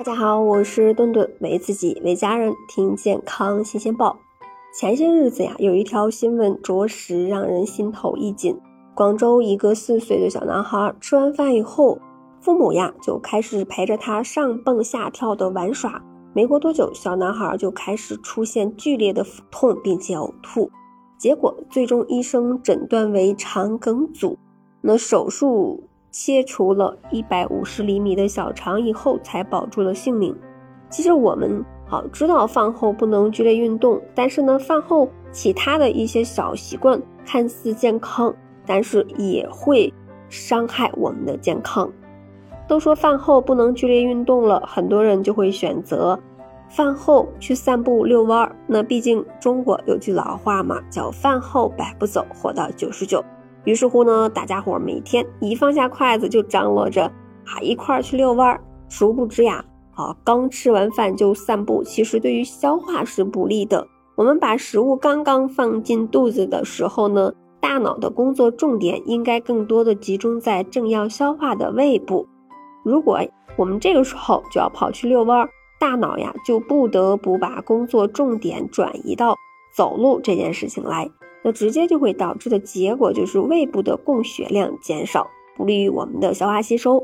大家好，我是顿顿，为自己为家人听健康新鲜报。前些日子呀，有一条新闻着实让人心头一紧。广州一个四岁的小男孩吃完饭以后，父母呀就开始陪着他上蹦下跳的玩耍。没过多久，小男孩就开始出现剧烈的腹痛，并且呕吐。结果最终医生诊断为肠梗阻，那手术。切除了一百五十厘米的小肠以后，才保住了性命。其实我们好知道饭后不能剧烈运动，但是呢，饭后其他的一些小习惯看似健康，但是也会伤害我们的健康。都说饭后不能剧烈运动了，很多人就会选择饭后去散步遛弯儿。那毕竟中国有句老话嘛，叫饭后百步走，活到九十九。于是乎呢，大家伙每天一放下筷子就张罗着啊一块儿去遛弯儿。殊不知呀，啊刚吃完饭就散步，其实对于消化是不利的。我们把食物刚刚放进肚子的时候呢，大脑的工作重点应该更多的集中在正要消化的胃部。如果我们这个时候就要跑去遛弯儿，大脑呀就不得不把工作重点转移到走路这件事情来。那直接就会导致的结果就是胃部的供血量减少，不利于我们的消化吸收。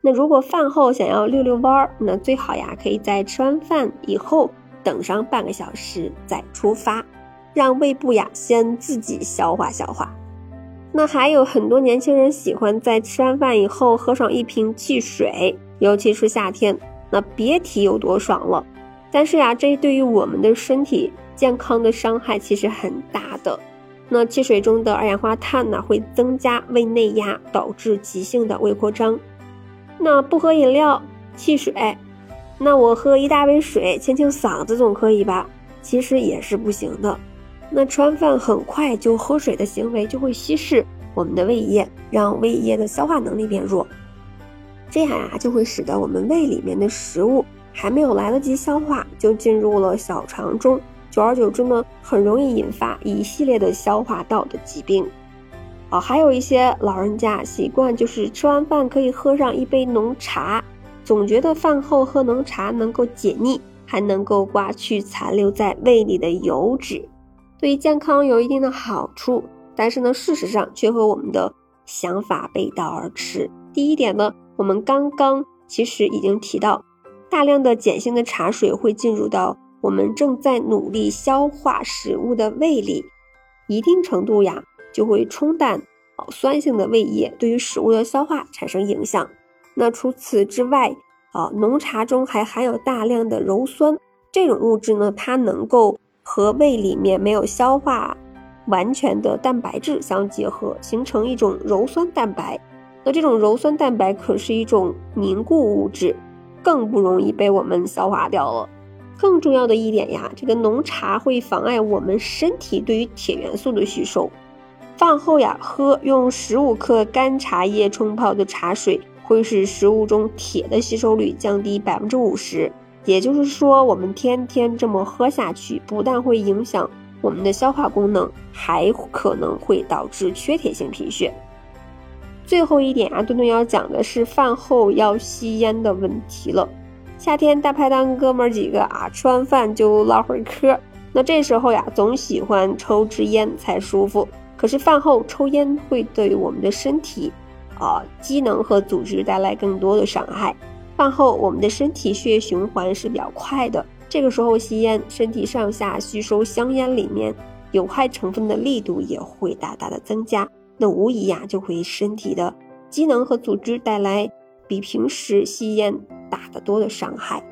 那如果饭后想要溜溜弯儿，那最好呀，可以在吃完饭以后等上半个小时再出发，让胃部呀先自己消化消化。那还有很多年轻人喜欢在吃完饭以后喝上一瓶汽水，尤其是夏天，那别提有多爽了。但是呀，这对于我们的身体。健康的伤害其实很大的，那汽水中的二氧化碳呢，会增加胃内压，导致急性的胃扩张。那不喝饮料、汽水，那我喝一大杯水清清嗓子总可以吧？其实也是不行的。那吃完饭很快就喝水的行为，就会稀释我们的胃液，让胃液的消化能力变弱，这样呀，就会使得我们胃里面的食物还没有来得及消化，就进入了小肠中。久而久之呢，很容易引发一系列的消化道的疾病。啊，还有一些老人家习惯就是吃完饭可以喝上一杯浓茶，总觉得饭后喝浓茶能够解腻，还能够刮去残留在胃里的油脂，对健康有一定的好处。但是呢，事实上却和我们的想法背道而驰。第一点呢，我们刚刚其实已经提到，大量的碱性的茶水会进入到。我们正在努力消化食物的胃里，一定程度呀就会冲淡酸性的胃液，对于食物的消化产生影响。那除此之外，啊，浓茶中还含有大量的鞣酸，这种物质呢，它能够和胃里面没有消化完全的蛋白质相结合，形成一种鞣酸蛋白。那这种鞣酸蛋白可是一种凝固物质，更不容易被我们消化掉了。更重要的一点呀，这个浓茶会妨碍我们身体对于铁元素的吸收。饭后呀，喝用十五克干茶叶冲泡的茶水，会使食物中铁的吸收率降低百分之五十。也就是说，我们天天这么喝下去，不但会影响我们的消化功能，还可能会导致缺铁性贫血。最后一点啊，墩墩要讲的是饭后要吸烟的问题了。夏天大排档哥们儿几个啊，吃完饭就唠会儿嗑。那这时候呀，总喜欢抽支烟才舒服。可是饭后抽烟会对我们的身体啊机能和组织带来更多的伤害。饭后我们的身体血液循环是比较快的，这个时候吸烟，身体上下吸收香烟里面有害成分的力度也会大大的增加。那无疑呀，就会身体的机能和组织带来比平时吸烟。打得多的伤害。